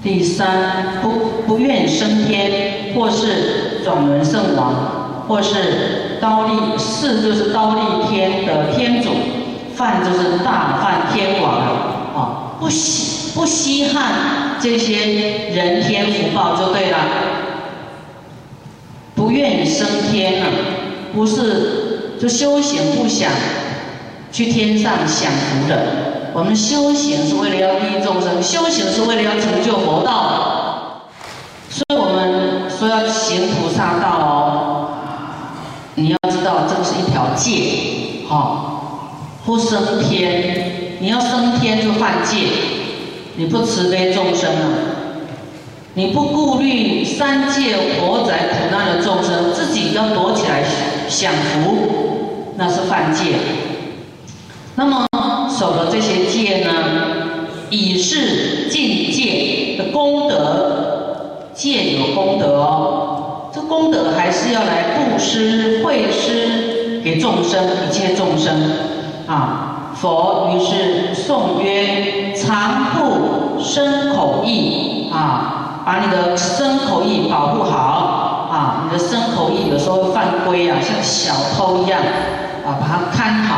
第三，不不愿升天，或是转轮圣王，或是刀立，四就是刀立天的天主，梵就是大梵天王啊，不稀不稀罕这些人天福报就对了，不愿意升天啊，不是就修行不想去天上享福的。我们修行是为了要利益众生，修行是为了要成就佛道，所以我们说要行菩萨道哦。你要知道，这个是一条戒，哦，不升天，你要升天就犯戒，你不慈悲众生啊，你不顾虑三界活在苦难的众生，自己要躲起来享福，那是犯戒。那么。守的这些戒呢，以是境界的功德，戒有功德哦。这功德还是要来布施、惠施给众生，一切众生啊。佛于是颂曰：常护身口意啊，把你的身口意保护好啊。你的身口意有时候犯规啊，像小偷一样啊，把它看好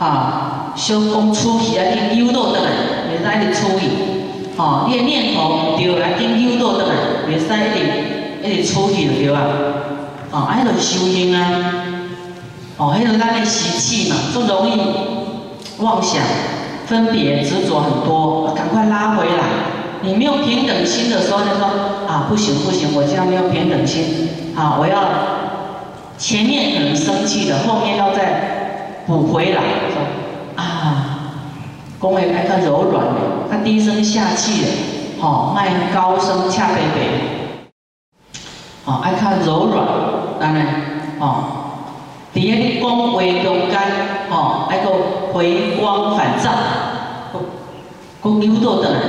啊。小讲出去啊，经诱导得来，袂使一直处去。吼，你的念头对啊，经诱导得来，袂使一直一直处去就对啊。哦，迄个修行啊，哦，迄个咱的习气嘛，就容易妄想、分别、执着很多，赶快拉回来。你没有平等心的时候，就说啊，不行不行，我这样没有平等心。啊，我要前面可能生气的，后面要再补回来。啊，讲话爱看柔软的，他低声下气的，吼，卖高声恰白白，吼，爱看柔软，安尼，吼，伫咧你讲话中间，吼，爱个回光返照，讲优度的，人，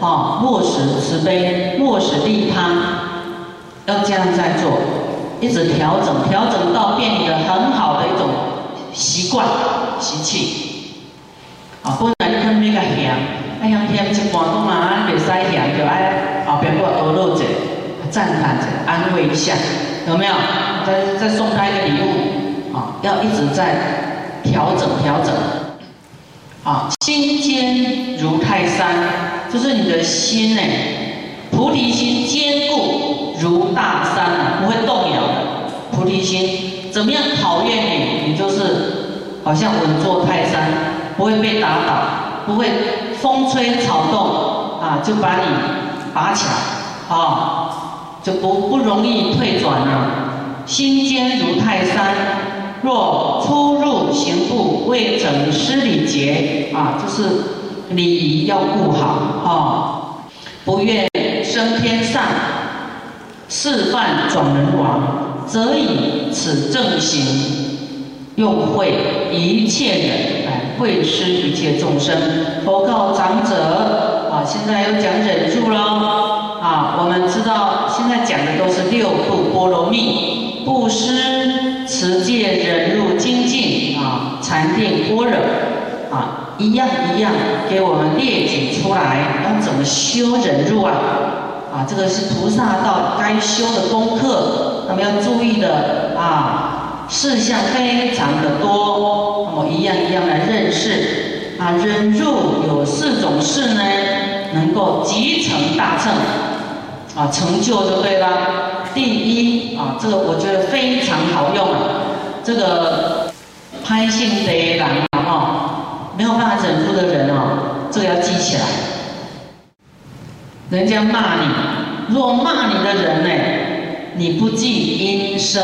哦，落实慈悲，落实利他，要这样在做，一直调整，调整到变得很好的一种习惯习气。啊，本来你看那个嫌，哎呀嫌一半讲啊，袂使嫌，就爱后边给我多落者，赞叹者，安慰一下，有没有？再再送他一个礼物，啊，要一直在调整调整。啊，心坚如泰山，就是你的心呢，菩提心坚固如大山啊，不会动摇的。菩提心怎么样考验你？你就是好像稳坐泰山。不会被打倒，不会风吹草动啊，就把你拔起来，啊，就不不容易退转了。心坚如泰山，若出入行步未整失礼节啊，就是礼仪要顾好啊。不愿升天上，示范转人王，则以此正行，用会一切人。会施一切众生，佛告长者啊，现在要讲忍住喽啊！我们知道现在讲的都是六度波罗蜜，布施、持戒、忍辱、精进啊，禅定、般若啊，一样一样给我们列举出来，要怎么修忍辱啊？啊，这个是菩萨道该修的功课，那么要注意的啊。事项非常的多，那么一样一样来认识啊。忍辱有四种事呢，能够集成大乘啊，成就就对了。第一啊，这个我觉得非常好用。这个拍性得人啊，没有办法忍住的人哦，这个要记起来。人家骂你，若骂你的人呢，你不记音声。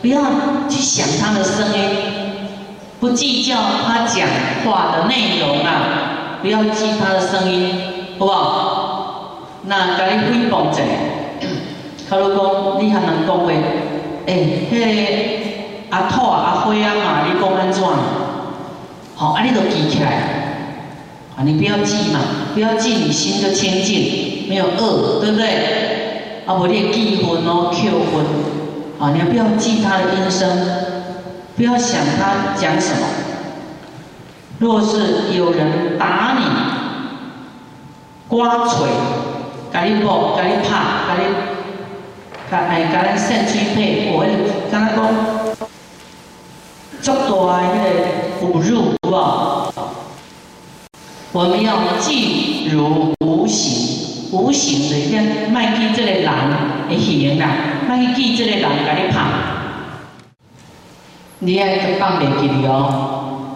不要去想他的声音，不计较他讲话的内容啊！不要记他的声音，好不好？那甲你诽谤者，他如讲你还能讲话，哎，迄个阿兔啊、阿花啊嘛，你讲安怎？好，啊，你都记起来，啊，你不要记嘛，不要记，你心就清净，没有恶，对不对？啊，无你记分哦，扣分。啊，你要不要记他的音声？不要想他讲什么。若是有人打你、刮捶，甲你摸，甲你拍，甲你，甲哎，甲咱扇嘴皮，我敢若讲，足大个侮辱，有无？我们要记如无形，无形的，像卖记这个人的形啦，卖记这个人甲你拍，你爱放袂记哩哦，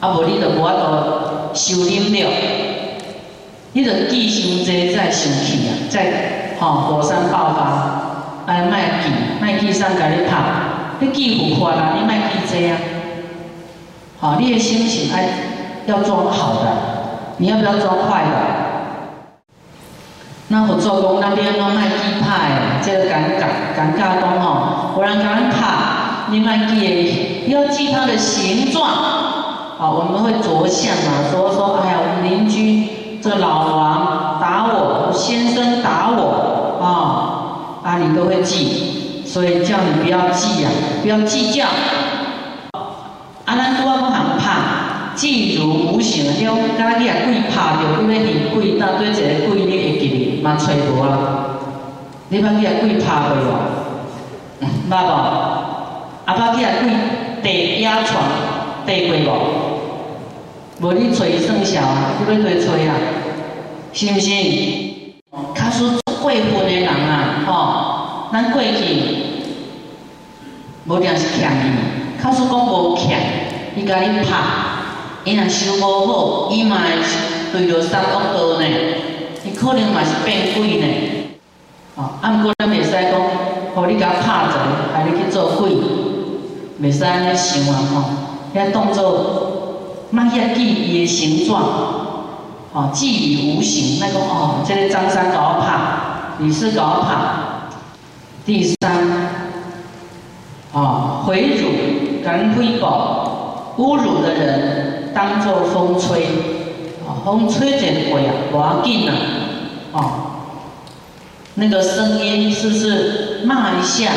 啊无你就无法度收敛了。你着记伤济，再生气啊！再吼火山爆发，哎，莫记，莫记上甲你拍，你记浮夸啦，你莫记济啊！好，你的心情爱要装好的，你要不要装坏的？那我做工那边拢莫记拍，即个尴尬，尴尬讲吼，有人甲咱拍，你莫记，要记他的形状。好，我们会着相嘛，说说，哎呀，我们邻居。这个老王打我，先生打我，啊，啊，你都会记，所以叫你不要记呀，不要计较。啊，咱拄啊不行拍，记如无形，你讲刚才你啊鬼拍着，你要现鬼，搭对一个鬼，你会记哩，嘛揣无啦。你捌去啊鬼拍过无？捌无？啊，捌去啊鬼地压床，地过无？无你吹算小啊，你要对吹啊，是毋是？卡属过分的人啊，吼，咱过去无定是欠伊，卡属讲无欠，伊甲你拍，伊若修无好，伊嘛会对着三恶道呢，伊可能嘛是变鬼呢。哦，啊，毋过咱袂使讲，互你甲拍者，害你去做鬼，袂使安尼想啊，吼，遐当做。那要记伊的形状，哦，记于无形。那个哦，这个张三搞拍，李四搞拍。第三，啊，回辱、敢推宝、侮辱的人，当作风吹，啊，风吹就过啊，不要紧啊，哦，那个声音是不是骂一下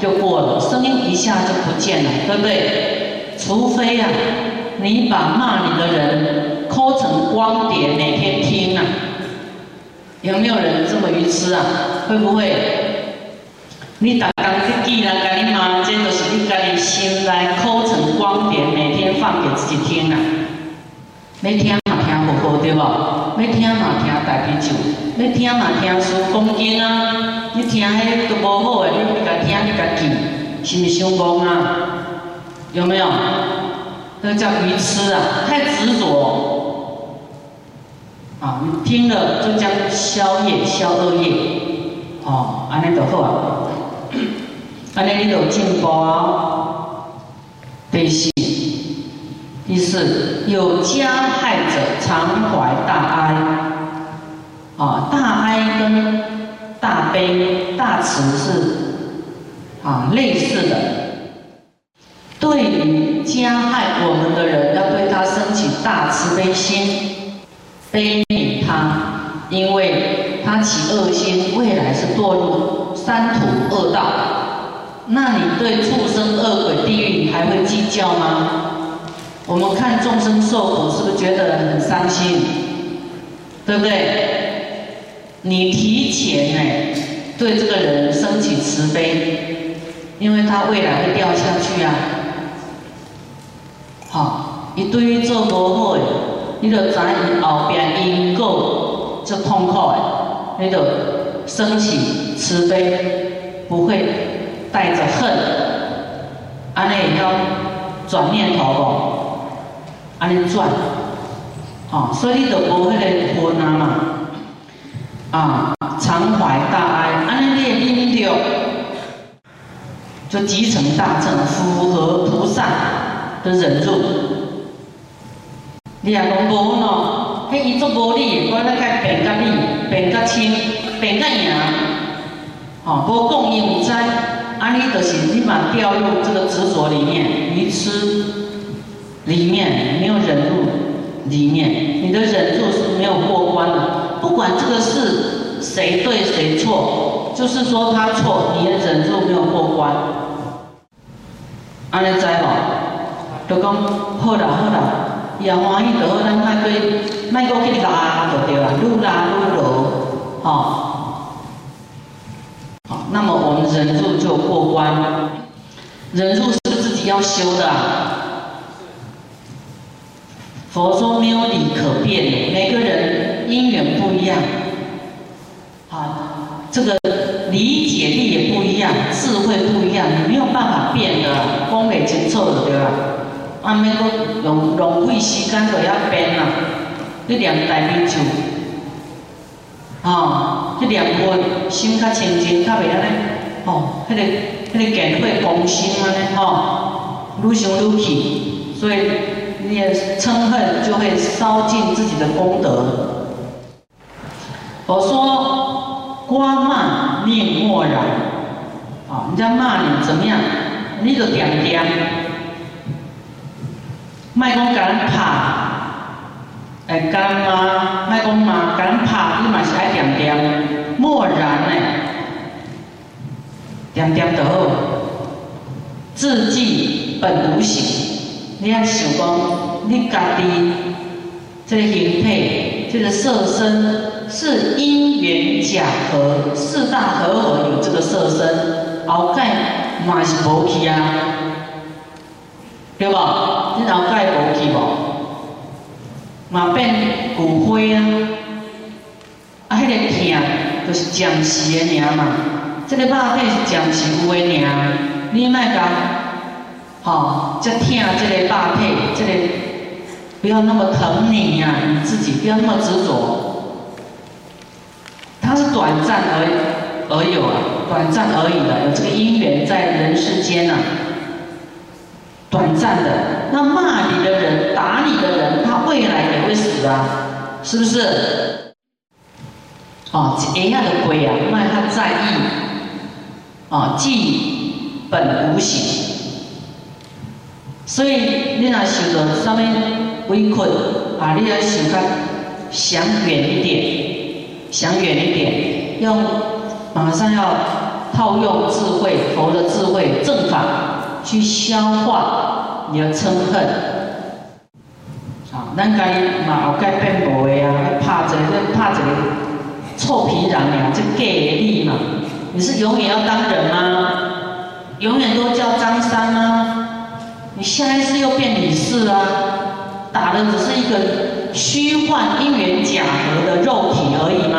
就过了？声音一下就不见了，对不对？除非呀。你把骂你的人抠成光碟，每天听啊？有没有人这么愚痴啊？会不会？你打刚去记人家你骂，这都是你家己心来抠成光碟，每天放给自己听啊？要听嘛听不好对不？要听嘛听大啤酒，要听嘛听书讲经啊？你听迄都无好诶，你家听你家记，是毋是想讲啊？有没有？那叫愚痴啊，太执着啊！你听了就将消业消恶业，哦，安尼就好啊，安尼你就进步啊。第四，第四，有加害者常怀大哀，啊，大哀跟大悲、大慈是啊类似的。对于加害我们的人，要对他升起大慈悲心，悲悯他，因为他起恶心，未来是堕入三途恶道。那你对畜生、恶鬼、地狱，你还会计较吗？我们看众生受苦，是不是觉得很伤心？对不对？你提前呢，对这个人升起慈悲，因为他未来会掉下去啊。好，你对于做无好诶，你就知伊后边因果就痛苦诶，你就升起慈悲，不会带着恨，安尼要转念头哦，安尼转，哦，所以你就无迄个昏啊嘛，啊，常怀大爱，安尼你会忍着，就集成大正，符合菩萨。的忍住，你也讲无喏，迄伊做无理，我来甲变甲理，变甲亲，变甲赢，吼，无讲伊毋知，安尼就是你嘛掉入这个执着里面，愚痴。里面没有忍住里面，你的忍住是没有过关的，不管这个事谁对谁错，就是说他错，你的忍住没有过关，安尼知无？就讲好啦好啦，伊也欢喜就好，咱莫对，莫搁去拉就对啦，愈拉愈落。好，好，那么我们忍住就过关。忍住是自己要修的。佛说没有理可变，每个人因缘不一样，好，这个理解力也不一样，智慧不一样，你没有办法变的，讲袂清楚的对吧？啊，免讲用浪费时间就要变啦，你念大悲咒，哦，去念佛，心较清净，较袂安尼，哦，迄个。迄个健会攻心安尼吼，愈想愈气，所以你的嗔恨就会烧尽自己的功德。我说光骂念默然，啊，人家骂你怎么样，你就点点，卖讲敢怕，哎干妈，卖讲骂敢怕，你嘛是爱点点，默然呢。点点就好，自己本无形。你要想讲，你家己这个形体，这个色身是因缘假合，四大合合有这个色身，后盖嘛是无去啊，对吧？你后盖无去无？嘛变骨灰啊，啊，迄个疼就是暂时的尔嘛。这个肉体是暂时有的尔，你莫讲，吼，这疼这个肉体，这个不要那么疼你呀，你自己不要那么执着。它是短暂而而有啊，短暂而已的，有这个因缘在人世间呐，短暂的。那骂你的人、打你的人，他未来也会死啊，是不是？哦，这样的鬼啊，那他在意。啊，即本无形，所以你若想着上面围困，啊，你要想较想远一点，想远一点，要马上要套用智慧，佛的智慧正法去消化你的嗔恨。啊，咱该嘛后该变无的啊，怕这个怕这个臭皮囊呀，这假的嘛。你是永远要当人吗？永远都叫张三吗？你下一次又变女士啊？打的只是一个虚幻因缘假合的肉体而已嘛？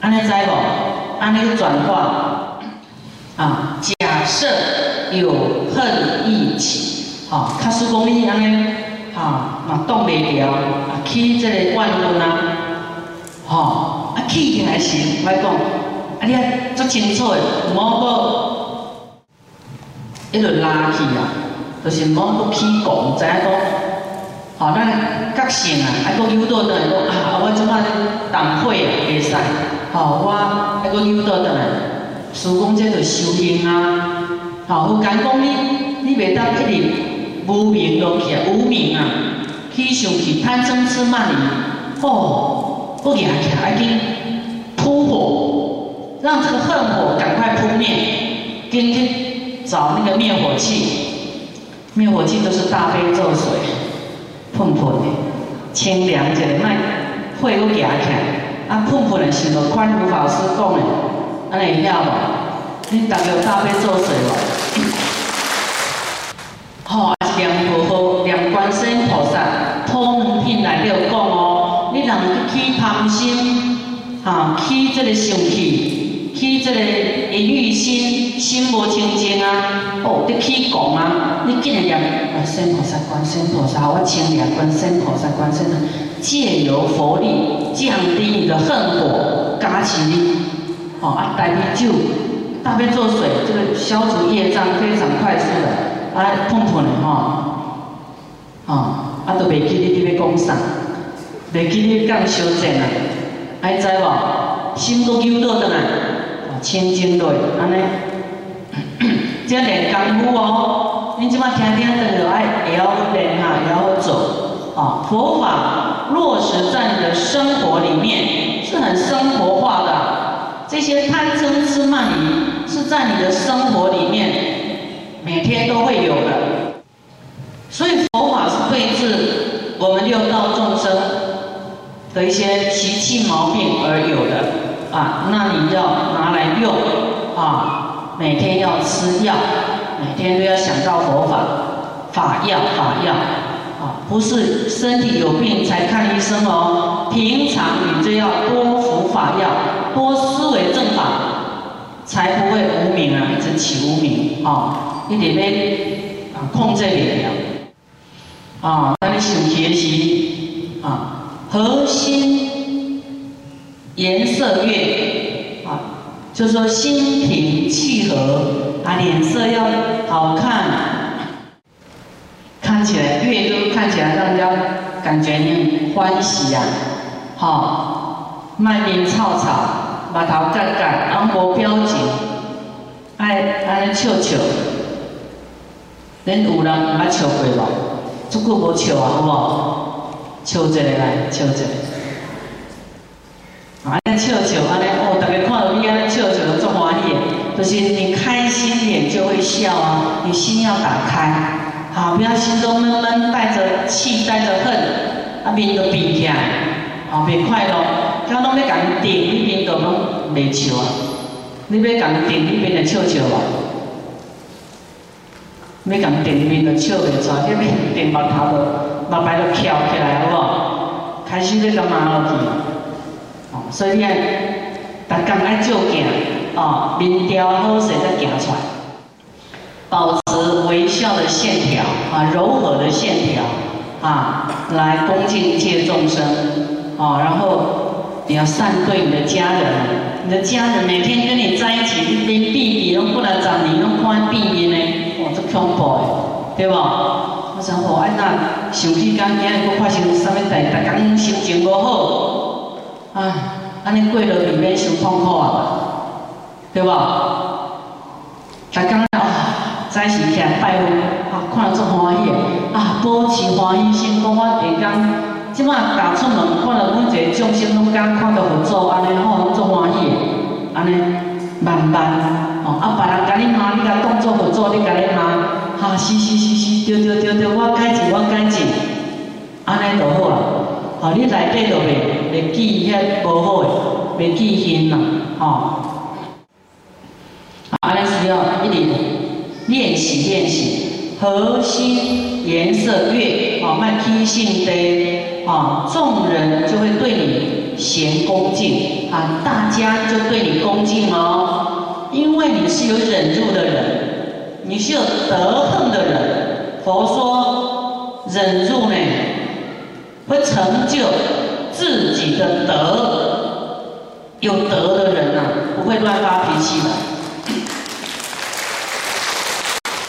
安尼知不？安尼转化啊？假设有恨意起，啊，卡斯公你安尼，啊，嘛动袂了，啊，起这个万顿啊，吼，啊，起起来时，我讲。啊！你啊，足清楚诶，唔好搁一路拉去啊，就是唔好搁起讲，知影讲，吼，咱觉性啊，还搁诱导倒来讲啊，我即摆淡火啊，袂使，吼，我还搁诱导倒来，师讲这着修行啊，吼，有讲讲你，你袂当一直无名落去啊，无名啊，去想去贪嗔痴慢疑，吼，搁举起来，紧扑火。让这个恨火赶快扑灭，今天找那个灭火器，灭火器都是大悲咒水，喷喷的，清凉者卖火又起来，啊喷喷的时候，宽如法师讲的，安尼会晓无？你大家有大悲咒水无？好，念佛号，念观世音菩萨，托门品内底有讲哦，你人起贪心，哈，起这个生气。起这个淫欲心，心无清净啊！哦，你起讲啊！你竟然念观世菩萨、观世菩萨，我清凉观世菩萨、观世菩萨，借由佛力降低你的恨火，加持你。哦啊，大悲咒，大悲咒水，这个消除业障非常快速的，啊，碰碰的哈，啊，啊都袂记你伫要讲啥，袂记你讲修正啊，爱知无？心都揪到倒来。清净类，安尼，这练功夫哦。你即马听听，等下爱也要练哈，也要走啊。佛法落实在你的生活里面，是很生活化的。这些贪嗔痴慢疑，是在你的生活里面每天都会有的。所以佛法是对治我们六道众生的一些习气毛病而有的啊，那你要拿来用啊，每天要吃药，每天都要想到佛法，法药法药啊，不是身体有病才看医生哦，平常你就要多服法药，多思维正法，才不会无名啊，一直起无名啊，一点点啊控制力量啊，那你想学习啊。核心颜色越啊，就说心平气和啊，脸色要好看，看起来越都看起来让人家感觉你欢喜呀，好，麦面草草，把头盖盖，昂无表情，爱爱笑笑，恁有人毋捌笑过无？足久无笑啊，好不好？笑一个来，笑一个。啊，尼笑笑，安尼哦，大家看到你安尼笑笑，都足。就是你开心脸就会笑啊，你心要打开，好，不要心中闷闷，带着气，带着恨，啊，面都闭起来，啊，别快乐。假拢要共定，你面都拢袂笑啊。你要共定，你面就笑笑啊。要共定，你面就笑袂出，你面定目头都。目白都翘起来，好不好？开始你干嘛落去？哦，所以爱，逐工爱照镜，哦，面条好势再行出来，保持微笑的线条，啊，柔和的线条，啊，来恭敬一切众生，哦，然后你要善对你的家人，你的家人每天跟你在一起，连避避拢不能长，你拢看避免呢，哇，这恐怖的，对不？我想吼，哎那想起讲今日佫发生啥物代，逐工心情无好，啊，安尼过落去免伤痛苦啊，对无？逐工啊，早时起来拜佛，啊，看足欢喜，啊，保持欢喜心，讲我下工，即摆踏出门，看到阮一个众生拢敢看到佛祖，安尼吼，拢足欢喜，安尼慢慢，吼，啊，别人甲你骂，你甲当作佛祖，你甲你骂。啊，是是是是，对对对对，我改进我改进，安尼就好啊。吼，你内底就袂袂记遐无好诶，袂记恨啦，吼。要一点练习练习，核心颜色越哦，卖天性的哦，众人就会对你贤恭敬啊，大家就对你恭敬哦，因为你是有忍辱的人。你是有德行的人，佛说忍辱呢，会成就自己的德。有德的人呐，不会乱发脾气的。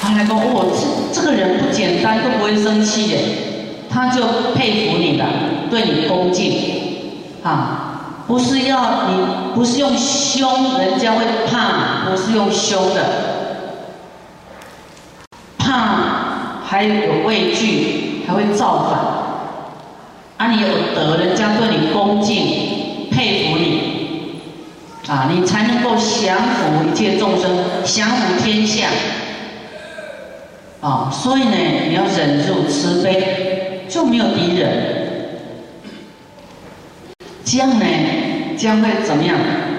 他还：“哦，这这个人不简单，都不会生气耶。”他就佩服你的，对你恭敬啊，不是要你，不是用凶，人家会怕，不是用凶的。怕还有畏惧，还会造反。啊，你有德，人家对你恭敬、佩服你，啊，你才能够降服一切众生，降服天下。啊，所以呢，你要忍住慈悲，就没有敌人。这样呢，将会怎么样？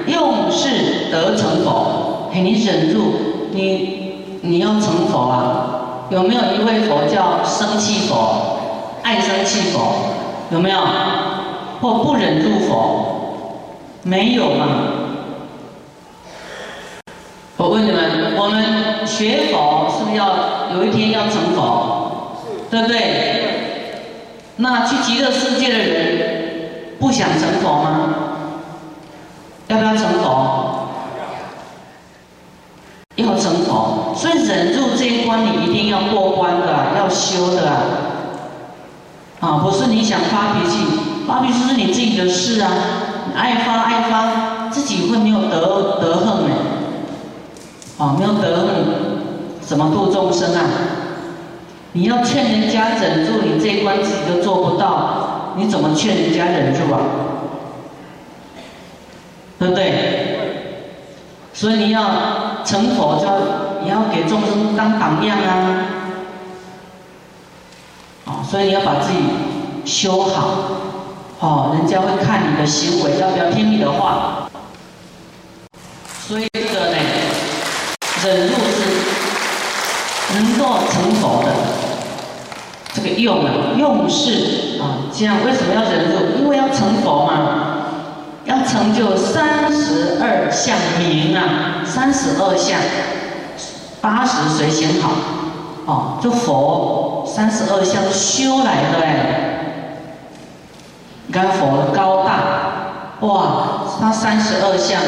用事得成佛。嘿，你忍住，你你要成佛啊！有没有一位佛叫生气佛、爱生气佛？有没有？或不忍住佛？没有吗？我问你们，我们学佛是不是要有一天要成佛？对不对？那去极乐世界的人不想成佛吗？要不要成佛？要成佛，所以忍住这一关，你一定要过关的，要修的啊！啊，不是你想发脾气，发脾气是你自己的事啊！爱发爱发，自己会没有德德恨呢？啊，没有德恨，怎么度众生啊？你要劝人家忍住，你这一关自己都做不到，你怎么劝人家忍住啊？对不对？所以你要。成佛就你要给众生当榜样啊！哦，所以你要把自己修好，哦，人家会看你的行为要不要听你的话。所以这个呢，忍辱是能够成佛的。这个用啊，用是啊，这样为什么要忍辱？因为要成佛嘛，要成就三十二相明啊，三十二相，八十随行好，哦，这佛三十二相修来的哎，你看佛高大，哇，他三十二相。